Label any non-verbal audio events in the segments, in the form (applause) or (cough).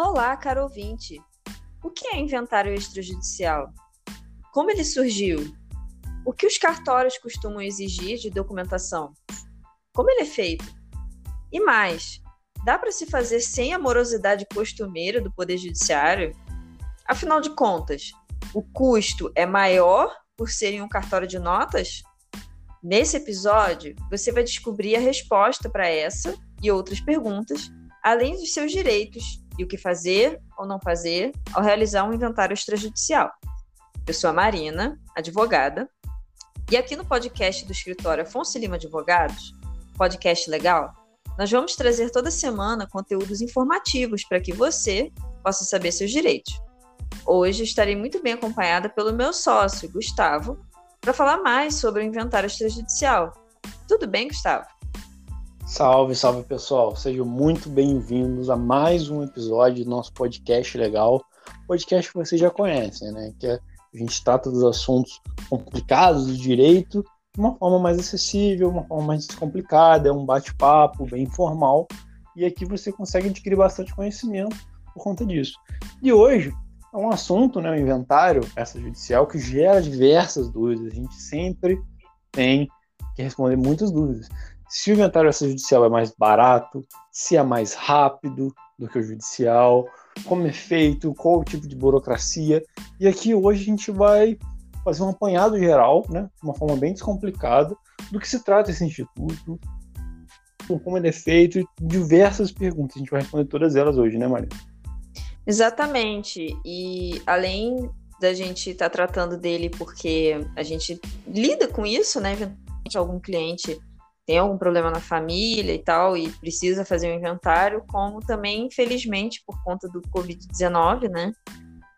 Olá, caro ouvinte. O que é inventário extrajudicial? Como ele surgiu? O que os cartórios costumam exigir de documentação? Como ele é feito? E mais, dá para se fazer sem a morosidade costumeira do Poder Judiciário? Afinal de contas, o custo é maior por serem um cartório de notas? Nesse episódio, você vai descobrir a resposta para essa e outras perguntas, além dos seus direitos e o que fazer ou não fazer ao realizar um inventário extrajudicial. Eu sou a Marina, advogada, e aqui no podcast do escritório Afonso Lima Advogados, podcast legal, nós vamos trazer toda semana conteúdos informativos para que você possa saber seus direitos. Hoje estarei muito bem acompanhada pelo meu sócio, Gustavo, para falar mais sobre o inventário extrajudicial. Tudo bem, Gustavo? Salve, salve pessoal! Sejam muito bem-vindos a mais um episódio do nosso podcast legal. Podcast que vocês já conhecem, né? Que é, a gente trata dos assuntos complicados do direito de uma forma mais acessível, uma forma mais descomplicada, é um bate-papo bem informal. E aqui você consegue adquirir bastante conhecimento por conta disso. E hoje é um assunto, né, o inventário essa judicial que gera diversas dúvidas. A gente sempre tem que responder muitas dúvidas se o inventário extrajudicial é mais barato, se é mais rápido do que o judicial, como é feito, qual o tipo de burocracia. E aqui hoje a gente vai fazer um apanhado geral, né, de uma forma bem descomplicada, do que se trata esse instituto, como ele é feito diversas perguntas. A gente vai responder todas elas hoje, né, Maria? Exatamente. E além da gente estar tá tratando dele porque a gente lida com isso, né? Eventualmente algum cliente tem algum problema na família e tal, e precisa fazer um inventário, como também, infelizmente, por conta do Covid-19, né?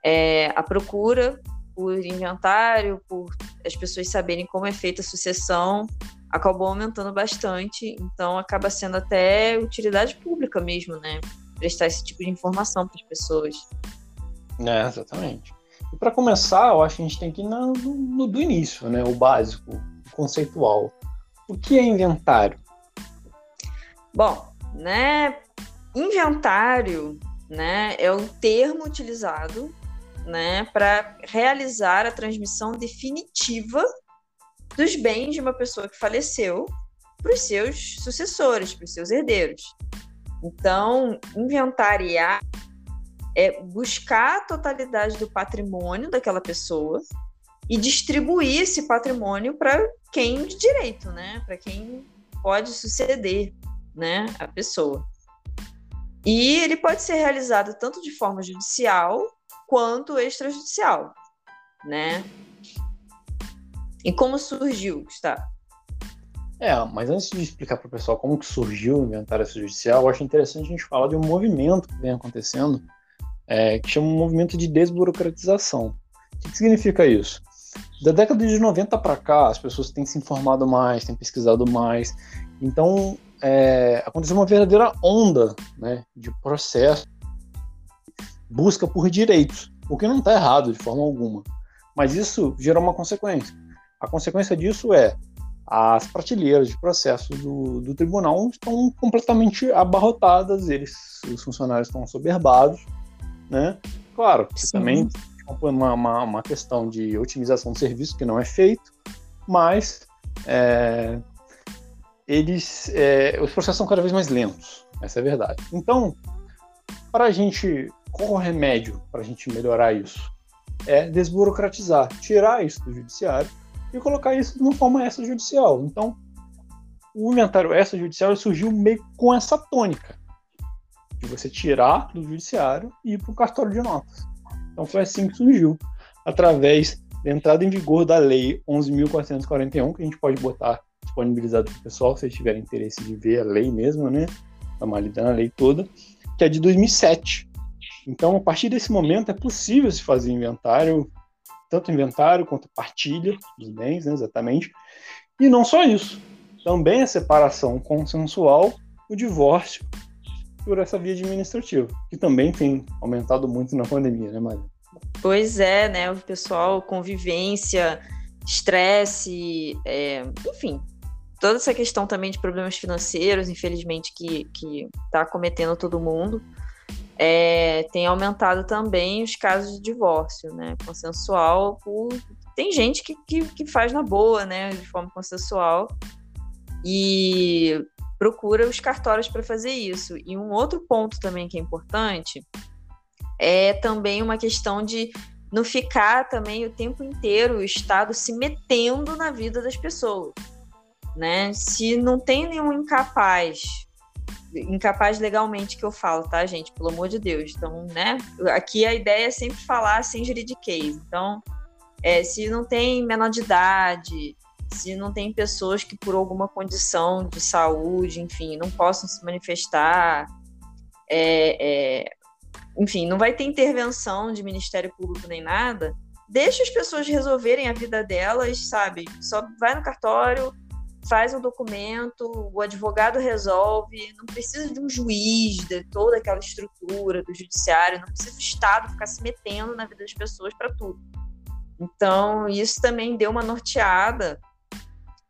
É, a procura por inventário, por as pessoas saberem como é feita a sucessão, acabou aumentando bastante, então acaba sendo até utilidade pública mesmo, né? Prestar esse tipo de informação para as pessoas. É, exatamente. E para começar, eu acho que a gente tem que ir no, no, do início, né? O básico, o conceitual. O que é inventário? Bom, né, inventário, né, é o termo utilizado, né, para realizar a transmissão definitiva dos bens de uma pessoa que faleceu para os seus sucessores, para os seus herdeiros. Então, inventariar é buscar a totalidade do patrimônio daquela pessoa e distribuir esse patrimônio para quem de direito, né? Para quem pode suceder, né, a pessoa. E ele pode ser realizado tanto de forma judicial quanto extrajudicial, né? E como surgiu, Gustavo? É, mas antes de explicar para o pessoal como que surgiu o inventário extrajudicial, eu acho interessante a gente falar de um movimento que vem acontecendo, é, que chama um movimento de desburocratização. O que, que significa isso? Da década de 90 para cá, as pessoas têm se informado mais, têm pesquisado mais. Então, é, aconteceu uma verdadeira onda né, de processo, busca por direitos, o que não está errado de forma alguma. Mas isso gera uma consequência. A consequência disso é as prateleiras de processos do, do tribunal estão completamente abarrotadas, eles, os funcionários estão soberbados, né? Claro, também uma, uma, uma, questão de otimização do serviço que não é feito, mas é, eles, é, os processos são cada vez mais lentos, essa é a verdade. Então, para a gente, qual o remédio para a gente melhorar isso? É desburocratizar, tirar isso do judiciário e colocar isso de uma forma extrajudicial. Então, o inventário extrajudicial surgiu meio com essa tônica, de você tirar do judiciário e ir para o cartório de notas. Então foi assim que surgiu, através da entrada em vigor da Lei 11.441, que a gente pode botar disponibilizado para o pessoal, se eles tiverem interesse de ver a lei mesmo, né? Dar uma lida na lei toda, que é de 2007. Então, a partir desse momento, é possível se fazer inventário, tanto inventário quanto partilha dos bens, né, exatamente. E não só isso, também a separação consensual, o divórcio por essa via administrativa, que também tem aumentado muito na pandemia, né, Maria? Pois é, né? O pessoal, convivência, estresse, é, enfim, toda essa questão também de problemas financeiros, infelizmente, que está cometendo todo mundo. é, tem aumentado também os casos de divórcio, né? Consensual. Por... Tem gente que, que, que faz na boa, né? De forma consensual. E procura os cartórios para fazer isso. E um outro ponto também que é importante é também uma questão de não ficar também o tempo inteiro o Estado se metendo na vida das pessoas. Né? Se não tem nenhum incapaz, incapaz legalmente que eu falo, tá, gente? Pelo amor de Deus. Então, né? Aqui a ideia é sempre falar sem juridiquês. Então, é, se não tem menor de idade, se não tem pessoas que por alguma condição de saúde, enfim, não possam se manifestar, é, é, enfim, não vai ter intervenção de Ministério Público nem nada, deixa as pessoas resolverem a vida delas, sabe? Só vai no cartório, faz um documento, o advogado resolve, não precisa de um juiz, de toda aquela estrutura do judiciário, não precisa do Estado ficar se metendo na vida das pessoas para tudo. Então, isso também deu uma norteada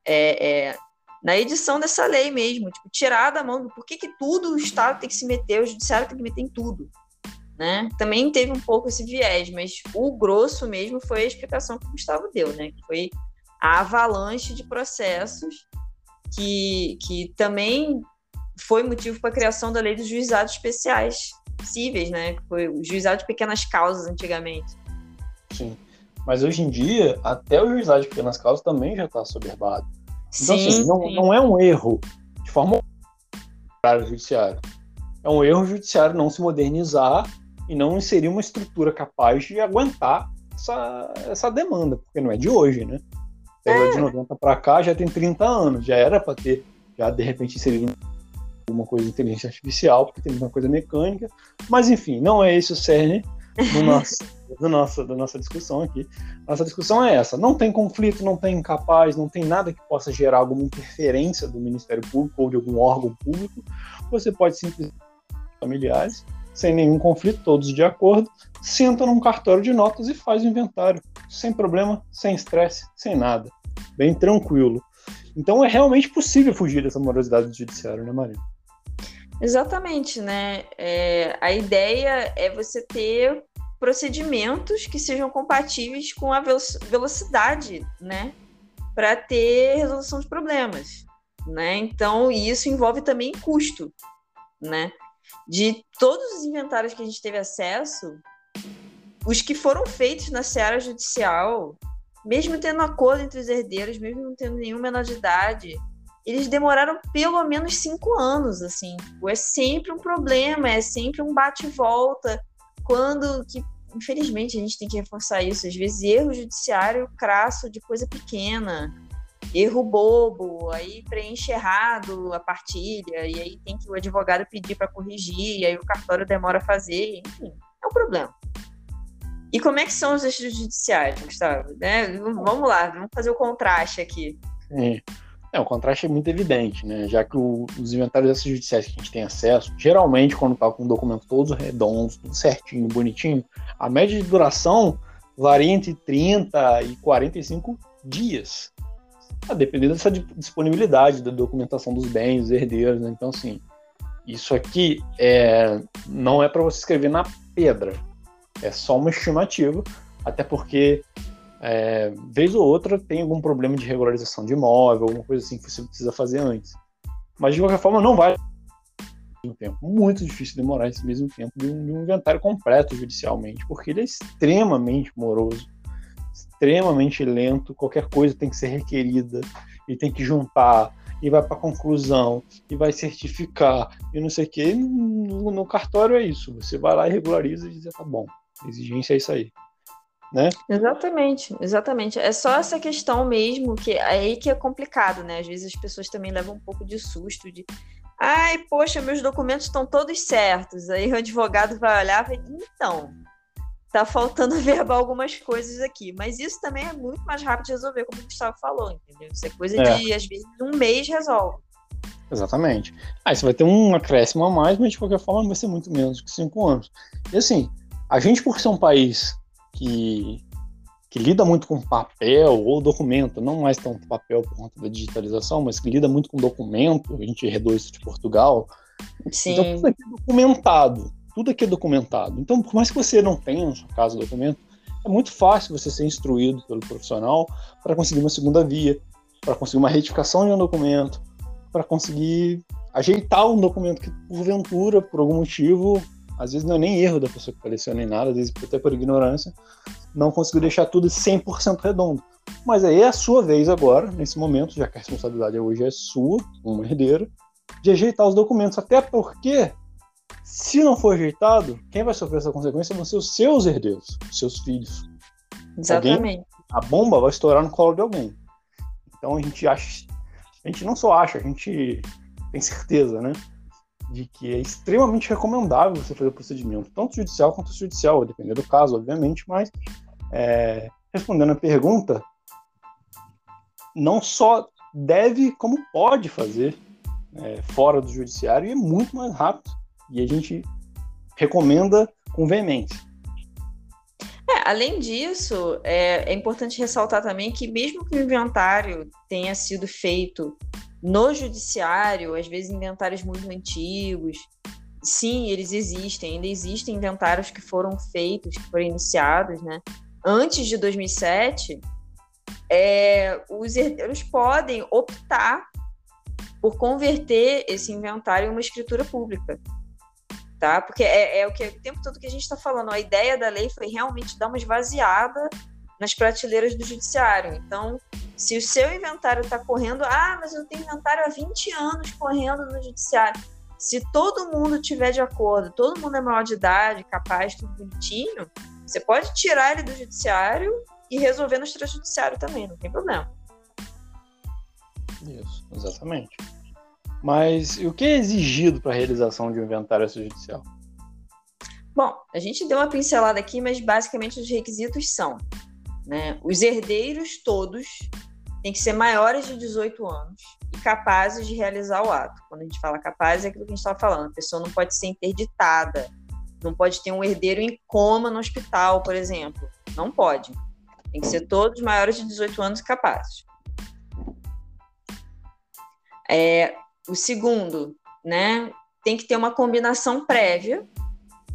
é, é, na edição dessa lei mesmo, tipo, tirar da mão, por que, que tudo o Estado tem que se meter, o Judiciário tem que meter em tudo né? Também teve um pouco esse viés, mas o grosso mesmo foi a explicação que o Gustavo deu, né? Que foi a avalanche de processos que, que também foi motivo para a criação da lei dos juizados especiais cíveis, né? Que foi o juizado de pequenas causas antigamente. Sim. Mas hoje em dia, até o juizado de pequenas causas também já está soberbado. Então, sim, assim, não, sim. não é um erro de forma para o judiciário. É um erro o judiciário não se modernizar e não inserir uma estrutura capaz de aguentar essa, essa demanda, porque não é de hoje, né? É. De 90 para cá já tem 30 anos, já era para ter, já de repente inserido alguma coisa de inteligência artificial, porque tem uma coisa mecânica, mas enfim, não é esse o cerne do nosso, do nosso, da nossa discussão aqui. Nossa discussão é essa: não tem conflito, não tem incapaz, não tem nada que possa gerar alguma interferência do Ministério Público ou de algum órgão público. Você pode simplesmente familiares sem nenhum conflito, todos de acordo, senta num cartório de notas e faz o inventário, sem problema, sem estresse, sem nada, bem tranquilo. Então é realmente possível fugir dessa morosidade do judiciário, né, Maria? Exatamente, né? É, a ideia é você ter procedimentos que sejam compatíveis com a velocidade, né? Para ter resolução de problemas, né? Então, isso envolve também custo, né? de todos os inventários que a gente teve acesso, os que foram feitos na seara judicial, mesmo tendo acordo entre os herdeiros, mesmo não tendo nenhuma menor de idade, eles demoraram pelo menos cinco anos, assim. É sempre um problema, é sempre um bate-volta. Quando que, infelizmente, a gente tem que reforçar isso, às vezes erro judiciário crasso de coisa pequena erro bobo, aí preenche errado a partilha, e aí tem que o advogado pedir para corrigir, e aí o cartório demora a fazer, enfim, é um problema. E como é que são os extrajudiciais, Gustavo? Né? Vamos lá, vamos fazer o contraste aqui. É. É, o contraste é muito evidente, né? Já que o, os inventários extrajudiciais que a gente tem acesso, geralmente, quando tá com o documento todo redondo, tudo certinho, bonitinho, a média de duração varia entre 30 e 45 dias a depender dessa disponibilidade da documentação dos bens, dos herdeiros, né? Então, assim, isso aqui é, não é para você escrever na pedra, é só uma estimativa, até porque é, vez ou outra tem algum problema de regularização de imóvel, alguma coisa assim que você precisa fazer antes. Mas de qualquer forma, não vai tempo muito difícil demorar esse mesmo tempo de um, de um inventário completo judicialmente, porque ele é extremamente moroso extremamente lento, qualquer coisa tem que ser requerida e tem que juntar e vai para conclusão e vai certificar e não sei o que. No, no, cartório é isso. Você vai lá e regulariza e diz, tá bom, a exigência é isso aí. Né? Exatamente, exatamente. É só essa questão mesmo que é aí que é complicado, né? Às vezes as pessoas também levam um pouco de susto de ai, poxa, meus documentos estão todos certos. Aí o advogado vai olhar e vai, então, tá faltando (laughs) verbal algumas coisas aqui. Mas isso também é muito mais rápido de resolver, como o Gustavo falou, entendeu? Isso é coisa é. de, às vezes, um mês resolve. Exatamente. Aí você vai ter um acréscimo a mais, mas de qualquer forma vai ser muito menos que cinco anos. E assim, a gente, por ser um país que, que lida muito com papel ou documento, não mais tanto papel por conta da digitalização, mas que lida muito com documento, a gente herdou isso de Portugal. Sim. Então tudo aqui é documentado. tudo aqui é documentado. Então, por mais que você não tenha na sua casa o documento, é muito fácil você ser instruído pelo profissional para conseguir uma segunda via, para conseguir uma retificação de um documento, para conseguir ajeitar um documento que, porventura, por algum motivo, às vezes não é nem erro da pessoa que faleceu nem nada, às vezes até por ignorância, não conseguiu deixar tudo 100% redondo. Mas aí é a sua vez agora, nesse momento, já que a responsabilidade hoje é sua, como herdeiro, de ajeitar os documentos. Até porque, se não for ajeitado, quem vai sofrer essa consequência vão ser os seus herdeiros, os seus filhos. Exatamente. Alguém, a bomba vai estourar no colo de alguém. Então a gente acha, a gente não só acha, a gente tem certeza, né? De que é extremamente recomendável você fazer o procedimento, tanto judicial quanto judicial, dependendo do caso, obviamente, mas é, respondendo a pergunta, não só deve, como pode fazer é, fora do judiciário e é muito mais rápido. E a gente recomenda com veemência. É, além disso, é, é, importante ressaltar também que, mesmo que o inventário tenha sido feito no judiciário, às vezes inventários muito antigos, sim, eles existem, ainda existem inventários que foram feitos, que foram iniciados, né? Antes de 2007, é, os herdeiros podem optar por converter esse inventário em uma escritura pública. Tá? Porque é, é o que o tempo todo que a gente está falando. A ideia da lei foi realmente dar uma esvaziada nas prateleiras do judiciário. Então, se o seu inventário está correndo, ah, mas eu tenho inventário há 20 anos correndo no judiciário. Se todo mundo tiver de acordo, todo mundo é maior de idade, capaz, tudo bonitinho, você pode tirar ele do judiciário e resolver no extrajudiciário também, não tem problema. Isso, exatamente. Mas o que é exigido para a realização de um inventário extrajudicial? Bom, a gente deu uma pincelada aqui, mas basicamente os requisitos são: né, os herdeiros todos têm que ser maiores de 18 anos e capazes de realizar o ato. Quando a gente fala capaz, é aquilo que a gente estava falando: a pessoa não pode ser interditada, não pode ter um herdeiro em coma no hospital, por exemplo. Não pode. Tem que ser todos maiores de 18 anos e capazes. É, o segundo, né, tem que ter uma combinação prévia,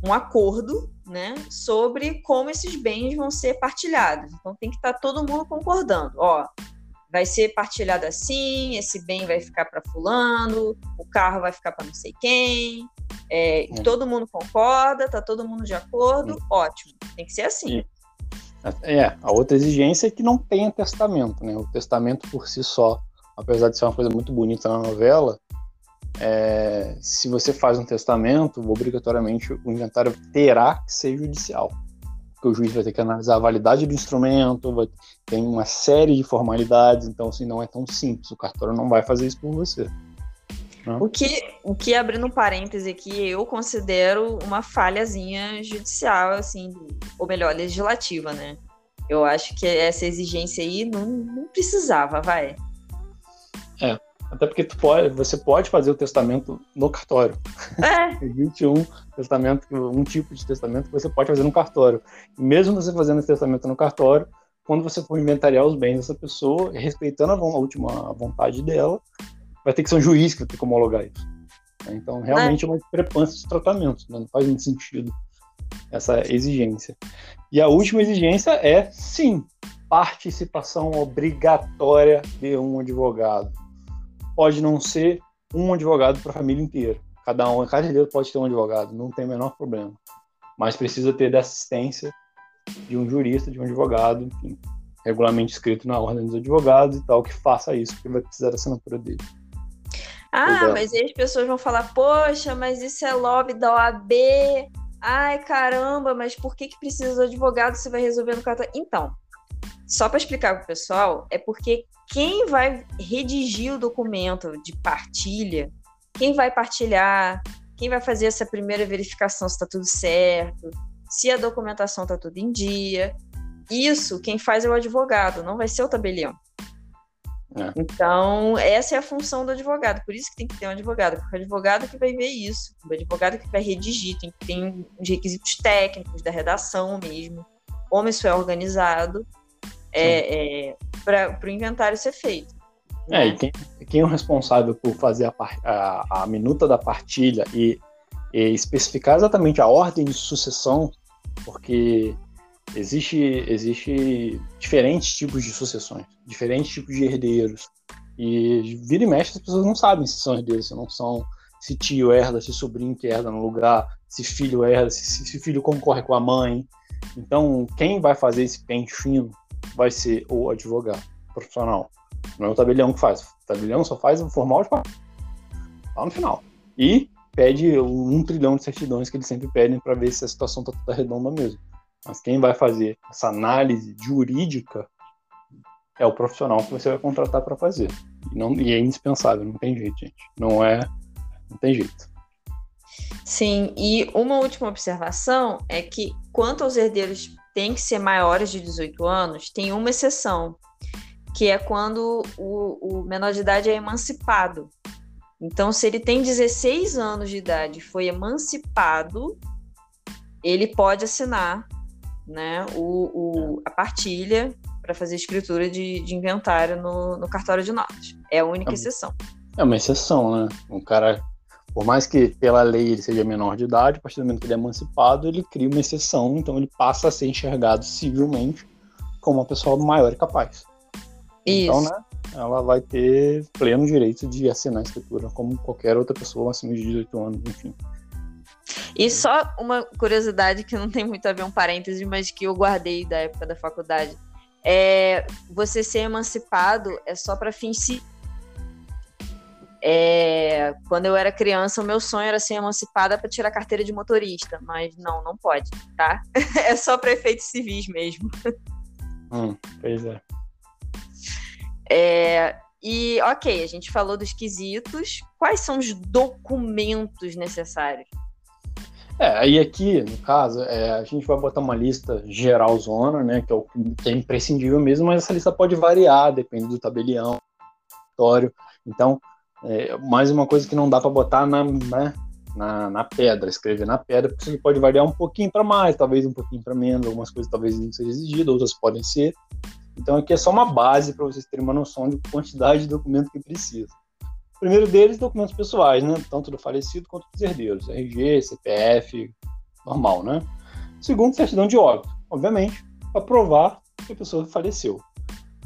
um acordo, né, sobre como esses bens vão ser partilhados. Então tem que estar tá todo mundo concordando. Ó, vai ser partilhado assim, esse bem vai ficar para fulano, o carro vai ficar para não sei quem. É, é. Todo mundo concorda, tá todo mundo de acordo, é. ótimo. Tem que ser assim. É, a outra exigência é que não tenha testamento, né? O testamento por si só apesar de ser uma coisa muito bonita na novela, é, se você faz um testamento, obrigatoriamente o inventário terá que ser judicial. Porque o juiz vai ter que analisar a validade do instrumento, vai, tem uma série de formalidades, então assim, não é tão simples. O cartório não vai fazer isso por você. Né? O que, o que, abrindo um parêntese aqui, eu considero uma falhazinha judicial, assim, ou melhor, legislativa, né? Eu acho que essa exigência aí não, não precisava, vai. É. Até porque tu pode, você pode fazer o testamento no cartório. É. (laughs) Existe um testamento, um tipo de testamento que você pode fazer no cartório. E mesmo você fazendo esse testamento no cartório, quando você for inventariar os bens dessa pessoa, respeitando a, a última vontade dela, vai ter que ser um juiz que vai ter que homologar isso. Então, realmente é, é uma discrepância de tratamento, né? não faz muito sentido essa exigência. E a última exigência é, sim, participação obrigatória de um advogado pode não ser um advogado para a família inteira. Cada um, cada herdeiro pode ter um advogado, não tem o menor problema. Mas precisa ter da assistência de um jurista, de um advogado, enfim, regulamento escrito na ordem dos advogados e tal, que faça isso, porque vai precisar da assinatura dele. Ah, mas aí as pessoas vão falar, poxa, mas isso é lobby da OAB. Ai, caramba, mas por que, que precisa do advogado se vai resolver no cartão? Então, só para explicar para o pessoal, é porque quem vai redigir o documento de partilha, quem vai partilhar, quem vai fazer essa primeira verificação se está tudo certo, se a documentação está tudo em dia. Isso quem faz é o advogado, não vai ser o tabelião. É. Então, essa é a função do advogado, por isso que tem que ter um advogado, porque é o advogado que vai ver isso, o advogado que vai redigir, tem que ter os requisitos técnicos da redação mesmo, como isso é organizado, é, é para o inventário ser feito. É, né? e quem, quem, é o responsável por fazer a, a, a, minuta da partilha e especificar exatamente a ordem de sucessão, porque existe, existe diferentes tipos de sucessões, diferentes tipos de herdeiros. E vira e mexe, as pessoas não sabem se são herdeiros, se não são, se tio herda, se sobrinho que herda no lugar, se filho herda, se, se filho concorre com a mãe. Então, quem vai fazer esse pente fino vai ser o advogado profissional. Não é o tabelião que faz. O tabelião só faz o formal de lá no final. E pede um trilhão de certidões que eles sempre pedem para ver se a situação está toda redonda mesmo. Mas quem vai fazer essa análise jurídica é o profissional que você vai contratar para fazer. E, não, e é indispensável, não tem jeito, gente. Não é. Não tem jeito. Sim, e uma última observação é que, quanto aos herdeiros têm que ser maiores de 18 anos, tem uma exceção, que é quando o, o menor de idade é emancipado. Então, se ele tem 16 anos de idade e foi emancipado, ele pode assinar né, o, o a partilha para fazer escritura de, de inventário no, no, cartório de notas. É a única é, exceção. É uma exceção, né? Um cara, por mais que pela lei ele seja menor de idade, a partir do momento que ele é emancipado, ele cria uma exceção, então ele passa a ser enxergado civilmente como uma pessoa maior e capaz. Então, Isso. Então, né? Ela vai ter pleno direito de assinar a escritura, como qualquer outra pessoa acima de 18 anos, enfim. E só uma curiosidade que não tem muito a ver um parêntese, mas que eu guardei da época da faculdade. É, você ser emancipado é só para fins é, quando eu era criança, o meu sonho era ser emancipada para tirar a carteira de motorista, mas não, não pode, tá? (laughs) É só para efeitos civis mesmo. Hum, pois é. é. E, ok, a gente falou dos quesitos. Quais são os documentos necessários? É, aí aqui, no caso, é, a gente vai botar uma lista geral zona, né, que é o que é imprescindível mesmo, mas essa lista pode variar, depende do tabelião, do Então, é, mais uma coisa que não dá para botar na, né, na, na, pedra, escrever na pedra, porque isso pode variar um pouquinho para mais, talvez um pouquinho para menos, algumas coisas talvez não sejam exigidas, outras podem ser. Então aqui é só uma base para vocês terem uma noção de quantidade de documento que precisa. O primeiro deles, documentos pessoais, né? Tanto do falecido quanto dos herdeiros. RG, CPF, normal, né? Segundo, certidão de óbito, obviamente, para provar que a pessoa faleceu.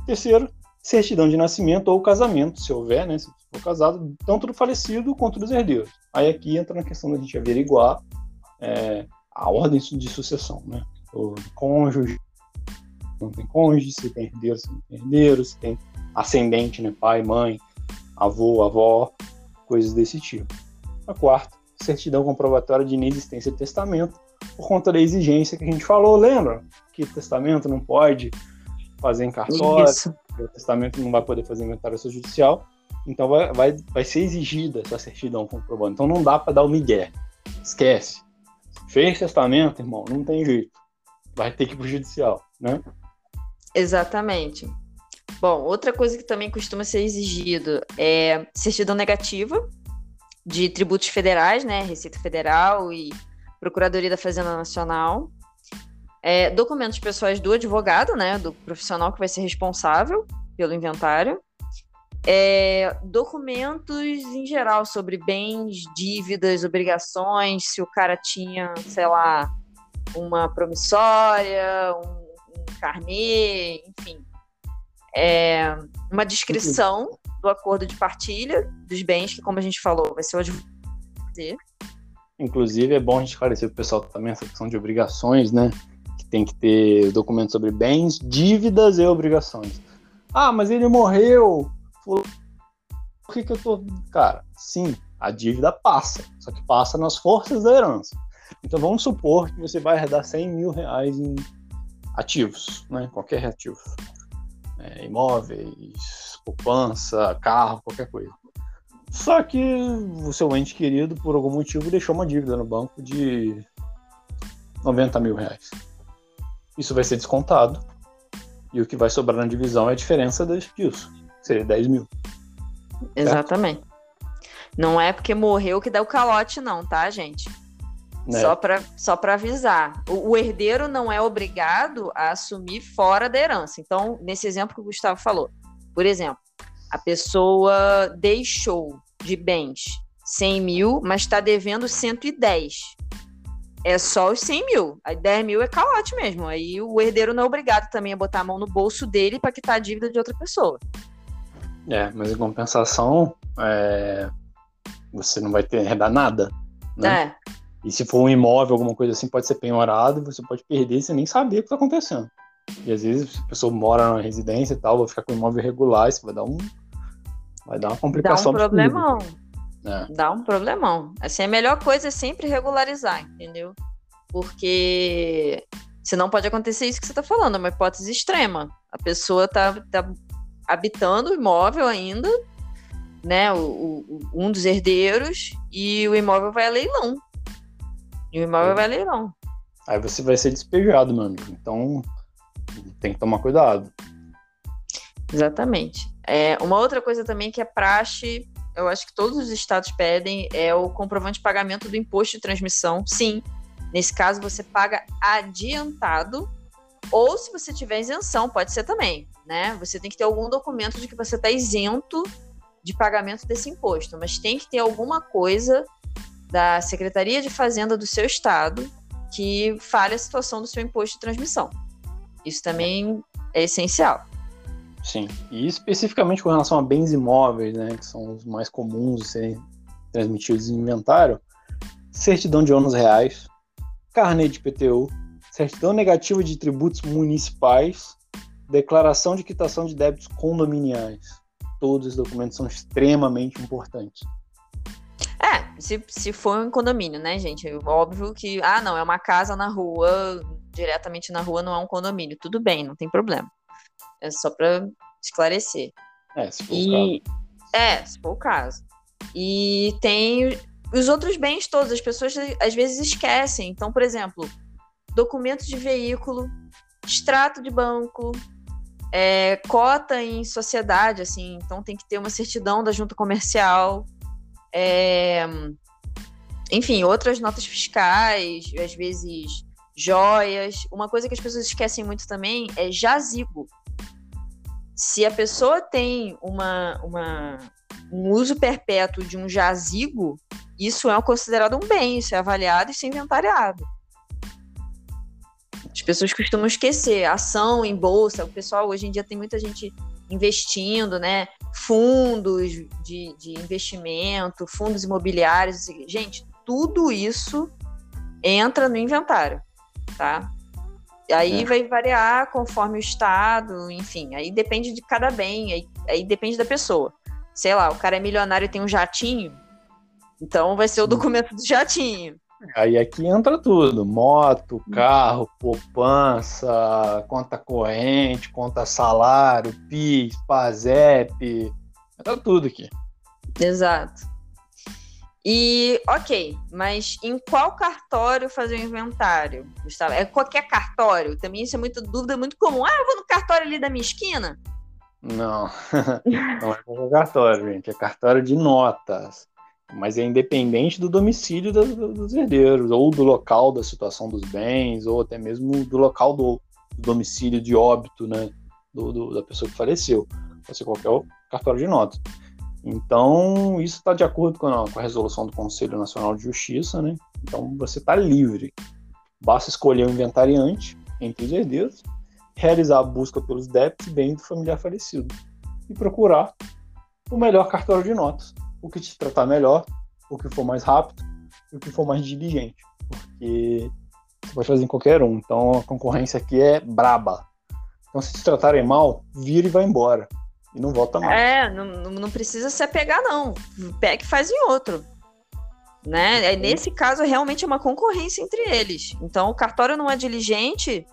Terceiro, certidão de nascimento ou casamento, se houver, né? Se for casado, tanto do falecido quanto dos herdeiros. Aí aqui entra na questão da gente averiguar é, a ordem de sucessão, né? O cônjuge, não tem cônjuge, se tem herdeiro, se não tem herdeiro, se tem ascendente, né? Pai, mãe, avô, avó, coisas desse tipo. A quarta, certidão comprobatória de inexistência de testamento, por conta da exigência que a gente falou, lembra? Que testamento não pode fazer em cartório, o testamento não vai poder fazer inventário judicial, então vai, vai, vai ser exigida essa certidão comprovando. Então não dá para dar o migué, esquece. Fez testamento, irmão, não tem jeito. Vai ter que ir pro judicial, né? Exatamente. Bom, outra coisa que também costuma ser exigido é certidão negativa de tributos federais, né? Receita Federal e Procuradoria da Fazenda Nacional. É, documentos pessoais do advogado, né? Do profissional que vai ser responsável pelo inventário. É, documentos em geral sobre bens, dívidas, obrigações, se o cara tinha, sei lá, uma promissória, um, um carnê, enfim, é, uma descrição do acordo de partilha dos bens, que, como a gente falou, vai ser o advogado. Inclusive, é bom a gente esclarecer para o pessoal também essa questão de obrigações, né? Tem que ter documentos sobre bens, dívidas e obrigações. Ah, mas ele morreu. Por que, que eu tô. Cara, sim, a dívida passa, só que passa nas forças da herança. Então vamos supor que você vai herdar 100 mil reais em ativos, né? Qualquer ativo é, imóveis, poupança, carro, qualquer coisa. Só que o seu ente querido, por algum motivo, deixou uma dívida no banco de 90 mil reais. Isso vai ser descontado. E o que vai sobrar na divisão é a diferença disso. Seria 10 mil. Exatamente. Certo? Não é porque morreu que dá o calote, não, tá, gente? Né? Só para só avisar. O, o, herdeiro não é obrigado a assumir fora da herança. Então, nesse exemplo que o Gustavo falou, por exemplo, a pessoa deixou de bens 100 mil, mas está devendo 110. É só os 100 mil. Aí 10 mil é calote mesmo. Aí o herdeiro não é obrigado também a botar a mão no bolso dele para quitar a dívida de outra pessoa. É, mas em compensação, é... você não vai ter herdar nada. Né? É. E se for um imóvel, alguma coisa assim, pode ser penhorado, você pode perder sem nem saber o que está acontecendo. E às vezes a pessoa mora na residência e tal, vai ficar com imóvel irregular, isso vai dar um. Vai dar uma complicação. Dá um problemão. É. Dá um problemão. Assim, a melhor coisa é sempre regularizar, entendeu? Porque senão pode acontecer isso que você está falando, é uma hipótese extrema. A pessoa tá, tá habitando o imóvel ainda, né? O, o, um dos herdeiros, e o imóvel vai a leilão. E o imóvel é. vai a leilão. Aí você vai ser despejado, meu amigo. Então tem que tomar cuidado. Exatamente. É, uma outra coisa também que é praxe, eu acho que todos os estados pedem, é o comprovante de pagamento do imposto de transmissão. Sim, nesse caso você paga adiantado, ou se você tiver isenção, pode ser também, né? Você tem que ter algum documento de que você está isento de pagamento desse imposto, mas tem que ter alguma coisa da Secretaria de Fazenda do seu estado que fale a situação do seu imposto de transmissão. Isso também é essencial. Sim, e especificamente com relação a bens imóveis, né, que são os mais comuns de serem transmitidos em inventário, certidão de ônus reais, carnê de PTU, certidão negativa de tributos municipais, declaração de quitação de débitos condominiais. Todos os documentos são extremamente importantes. É, se, se for um condomínio, né, gente? Óbvio que, ah, não, é uma casa na rua, diretamente na rua não é um condomínio. Tudo bem, não tem problema. É só para esclarecer. É, se for e... o caso. É, se for o caso. E tem os outros bens todos, as pessoas às vezes esquecem. Então, por exemplo, documentos de veículo, extrato de banco, é, cota em sociedade, assim, então tem que ter uma certidão da junta comercial, é, enfim, outras notas fiscais, às vezes joias. Uma coisa que as pessoas esquecem muito também é jazigo. Se a pessoa tem uma, uma, um uso perpétuo de um jazigo, isso é considerado um bem, isso é avaliado e isso é inventariado. As pessoas costumam esquecer. Ação em bolsa, o pessoal hoje em dia tem muita gente investindo, né? Fundos de, de investimento, fundos imobiliários. Gente, tudo isso entra no inventário tá? Aí é. vai variar conforme o estado, enfim, aí depende de cada bem, aí, aí depende da pessoa. Sei lá, o cara é milionário e tem um jatinho, então vai ser o documento do jatinho. Aí aqui entra tudo: moto, carro, poupança, conta corrente, conta salário, PIS, PASEP, entra tudo aqui. Exato. E, ok, mas em qual cartório fazer o inventário, Gustavo? É qualquer cartório? Também isso é muita dúvida, muito comum. Ah, eu vou no cartório ali da minha esquina? Não, (laughs) não é qualquer cartório, gente. É cartório de notas. Mas é independente do domicílio do, do, dos herdeiros, ou do local da situação dos bens, ou até mesmo do local do, do domicílio de óbito, né? Do, da pessoa que faleceu. Pode ser qualquer cartório de notas. Então, isso está de acordo com a, com a, resolução do Conselho Nacional de Justiça, né? Então, você está livre. Basta escolher o inventariante entre os herdeiros, realizar a busca pelos débitos e bens do familiar falecido e procurar o melhor cartório de notas, o que te tratar melhor, o que for mais rápido e o que for mais diligente, porque você pode fazer em qualquer um. Então, a concorrência aqui é braba. Então, se te tratarem mal, vira e vai embora e não volta mais. É, não, não precisa se apegar, não. Pega e faz em outro. Né? Uhum. Nesse caso, realmente é uma concorrência entre eles. Então, o cartório não é diligente,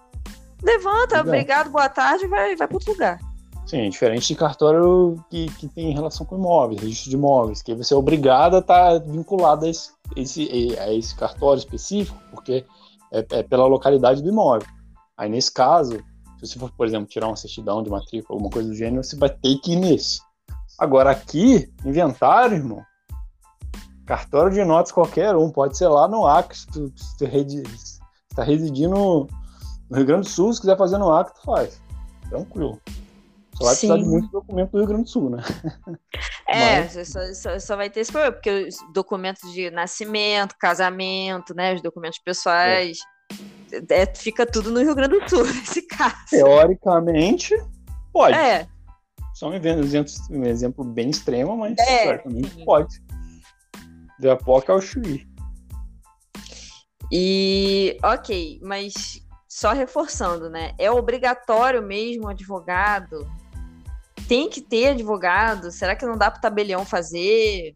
levanta, Exato. obrigado, boa tarde, vai, vai para outro lugar. Sim, diferente de cartório que, que tem relação com imóveis, registro de imóveis, que você é obrigado a estar tá vinculado a esse, esse, a esse cartório específico, porque é, é pela localidade do imóvel. Aí, nesse caso, se você for, por exemplo, tirar uma certidão de matrícula, alguma coisa do gênero, você vai ter que ir nesse. Agora aqui, inventário, irmão, cartório de notas qualquer um, pode ser lá no Acre, se tu, está residindo no Rio Grande do Sul, se quiser fazer no Acre, tu faz. Tranquilo. Só vai Sim. precisar de muito documento do Rio Grande do Sul, né? (laughs) É, Mas... só, só, só, vai ter esse problema, porque os documentos de nascimento, casamento, né, os documentos pessoais, é. É, fica tudo no Rio Grande do Sul, (laughs) nesse caso. Teoricamente, pode. É. Só um exemplo, um exemplo bem extremo, mas é, sim. pode. De Apoca ao Chuí. E, ok, mas só reforçando, né? É obrigatório mesmo advogado? Tem que ter advogado? Será que não dá para o tabelião fazer?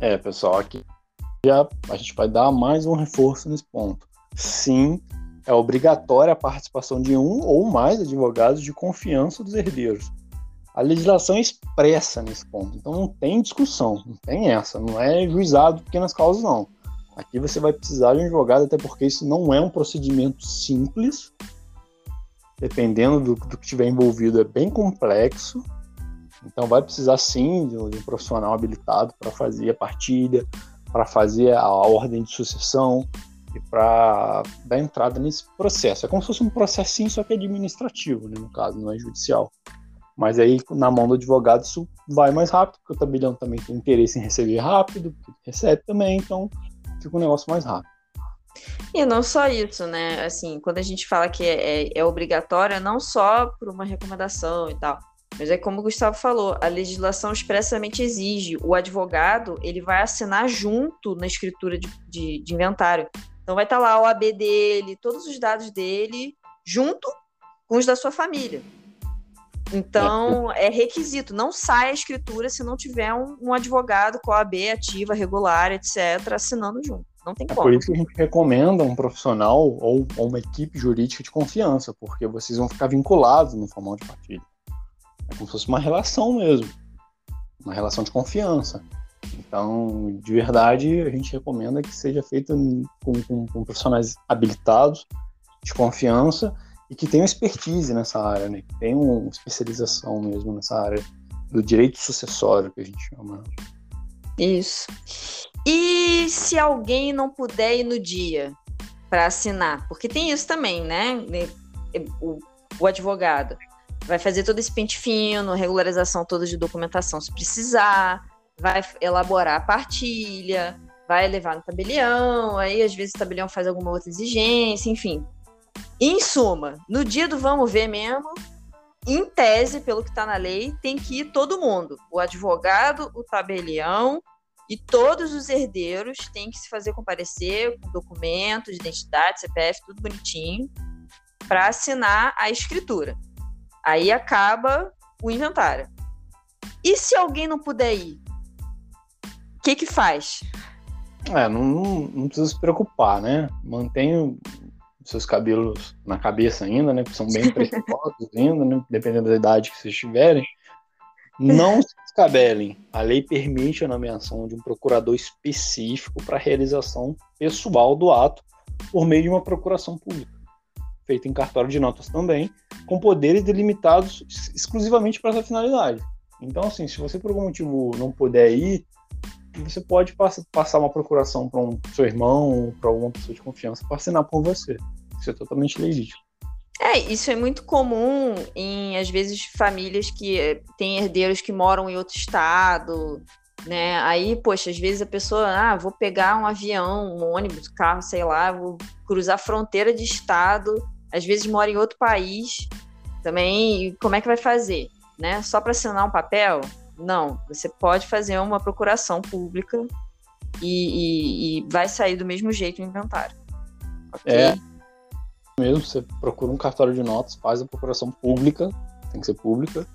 É, pessoal, aqui já a gente vai dar mais um reforço nesse ponto. Sim, é obrigatória a participação de um ou mais advogados de confiança dos herdeiros. A legislação é expressa nesse ponto, então não tem discussão, não tem essa, não é juizado pequenas causas, não. Aqui você vai precisar de um advogado, até porque isso não é um procedimento simples. Dependendo do, do que tiver envolvido, é bem complexo. Então vai precisar sim de um, de um profissional habilitado para fazer a partilha, para fazer a, a ordem de sucessão para dar entrada nesse processo. É como se fosse um processinho, só que administrativo, né, no caso, não é judicial. Mas aí, na mão do advogado, isso vai mais rápido, porque o tabelião também tem interesse em receber rápido, recebe também, então fica um negócio mais rápido. E não só isso, né? Assim, quando a gente fala que é, é, é obrigatório, é não só por uma recomendação e tal, mas é como o Gustavo falou, a legislação expressamente exige. O advogado, ele vai assinar junto na escritura de, de, de inventário. Então vai estar lá o AB dele, todos os dados dele, junto com os da sua família. Então, é requisito. Não sai a escritura se não tiver um, um advogado com a AB ativa, regular, etc., assinando junto. Não tem é como. Por isso que a gente recomenda um profissional ou, ou, uma equipe jurídica de confiança, porque vocês vão ficar vinculados no formal de partilha. É como se fosse uma relação mesmo. Uma relação de confiança. Então, de verdade, a gente recomenda que seja feito com, com, com profissionais habilitados, de confiança, e que tem expertise nessa área, né? Que uma especialização mesmo nessa área do direito sucessório, que a gente chama. Isso. E se alguém não puder ir no dia para assinar? Porque tem isso também, né? O, o, advogado vai fazer todo esse pente fino, regularização toda de documentação se precisar, vai elaborar a partilha, vai levar no tabelião, aí às vezes o tabelião faz alguma outra exigência, enfim, em suma, no dia do vamos ver mesmo, em tese, pelo que está na lei, tem que ir todo mundo. O advogado, o tabelião e todos os herdeiros têm que se fazer comparecer com documento de identidade, CPF, tudo bonitinho, para assinar a escritura. Aí acaba o inventário. E se alguém não puder ir? O que que faz? É, não, não, não precisa se preocupar, né? Mantém seus cabelos na cabeça ainda, né? Que são bem (laughs) preciosos ainda, né? Dependendo da idade que vocês tiverem. Não se descabelem. A lei permite a nomeação de um procurador específico para a realização pessoal do ato por meio de uma procuração pública, feita em cartório de notas também, com poderes delimitados exclusivamente para essa finalidade. Então, assim, se você por algum motivo não puder ir, você pode passar uma procuração para um seu irmão para alguma pessoa de confiança para assinar por você. Isso é totalmente legítimo. É, isso é muito comum em, às vezes, famílias que eh, têm herdeiros que moram em outro estado, né? Aí, poxa, às vezes a pessoa, ah, vou pegar um avião, um ônibus, carro, sei lá, vou cruzar fronteira de estado, às vezes mora em outro país também, como é que vai fazer? Né? Só para assinar um papel? Não, você pode fazer uma procuração pública e, e, e vai sair do mesmo jeito o inventário. Okay? É mesmo, você procura um cartório de notas, faz a procuração pública, tem que ser pública,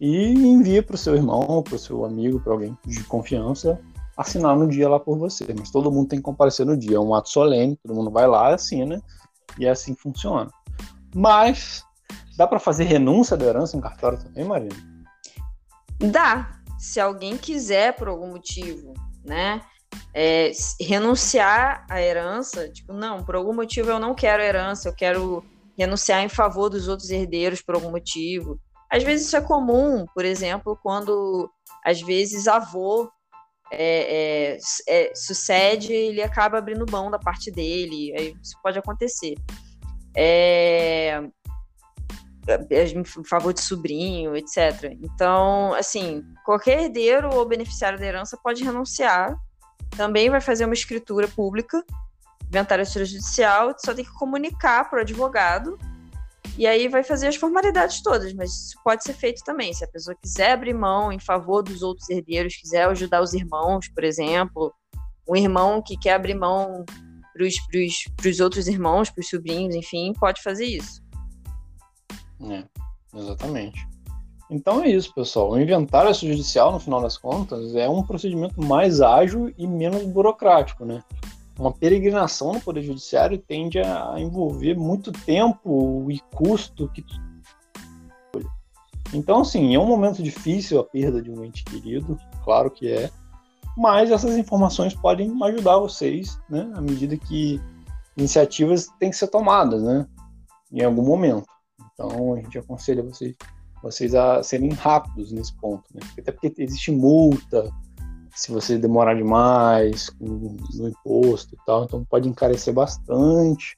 e envia para o seu irmão, para o seu amigo, para alguém de confiança, assinar no dia lá por você. Mas todo mundo tem que comparecer no dia, é um ato solene, todo mundo vai lá, assina, e é assim que funciona. Mas dá para fazer renúncia da herança em cartório também, Marina? Dá, se alguém quiser por algum motivo, né? É, renunciar à herança, tipo, não, por algum motivo eu não quero herança, eu quero renunciar em favor dos outros herdeiros por algum motivo. Às vezes isso é comum, por exemplo, quando às vezes avô é, é, é, sucede, ele acaba abrindo mão da parte dele, aí isso pode acontecer. É, em favor de sobrinho, etc. Então, assim, qualquer herdeiro ou beneficiário da herança pode renunciar, também vai fazer uma escritura pública, inventário extrajudicial, só tem que comunicar para o advogado e aí vai fazer as formalidades todas, mas isso pode ser feito também. Se a pessoa quiser abrir mão em favor dos outros herdeiros, quiser ajudar os irmãos, por exemplo, um irmão que quer abrir mão para os outros irmãos, para os sobrinhos, enfim, pode fazer isso. É, exatamente. Então é isso, pessoal. O inventário judicial, no final das contas, é um procedimento mais ágil e menos burocrático, né? Uma peregrinação no Poder Judiciário tende a envolver muito tempo e custo que então, assim, é um momento difícil a perda de um ente querido, claro que é, mas essas informações podem ajudar vocês, né, à medida que iniciativas têm que ser tomadas, né, em algum momento. Então, a gente aconselha vocês, vocês a serem rápidos nesse ponto, né, até porque existe multa se você demorar demais no imposto e tal, então pode encarecer bastante,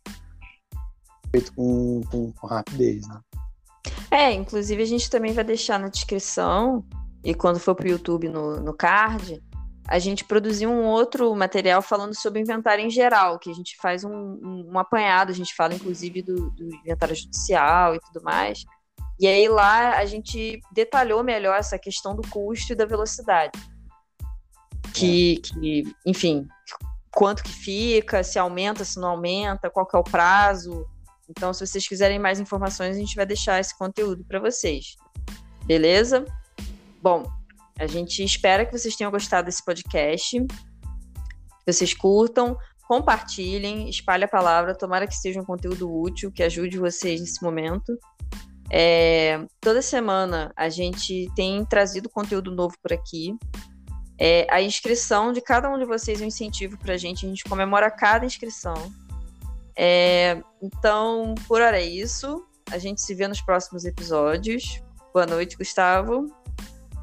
feito com, com, com rapidez, né. É, inclusive a gente também vai deixar na descrição e quando for para o YouTube no, no card, a gente produziu um outro material falando sobre inventário em geral, que a gente faz um, um, um apanhado, a gente fala inclusive do, do, inventário judicial e tudo mais. E aí lá a gente detalhou melhor essa questão do custo e da velocidade. Que, é. que enfim, quanto que fica, se aumenta, se não aumenta, qual que é o prazo. Então, se vocês quiserem mais informações, a gente vai deixar esse conteúdo para vocês. Beleza? Bom, a gente espera que vocês tenham gostado desse podcast, que vocês curtam, compartilhem, espalhe a palavra, tomara que seja um conteúdo útil, que ajude vocês nesse momento. É, toda semana a gente tem trazido conteúdo novo por aqui. É, a inscrição de cada um de vocês é um incentivo para a gente, a gente comemora cada inscrição. É, então, por hora é isso. A gente se vê nos próximos episódios. Boa noite, Gustavo.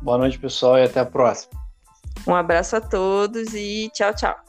Boa noite, pessoal, e até a próxima. Um abraço a todos e tchau, tchau.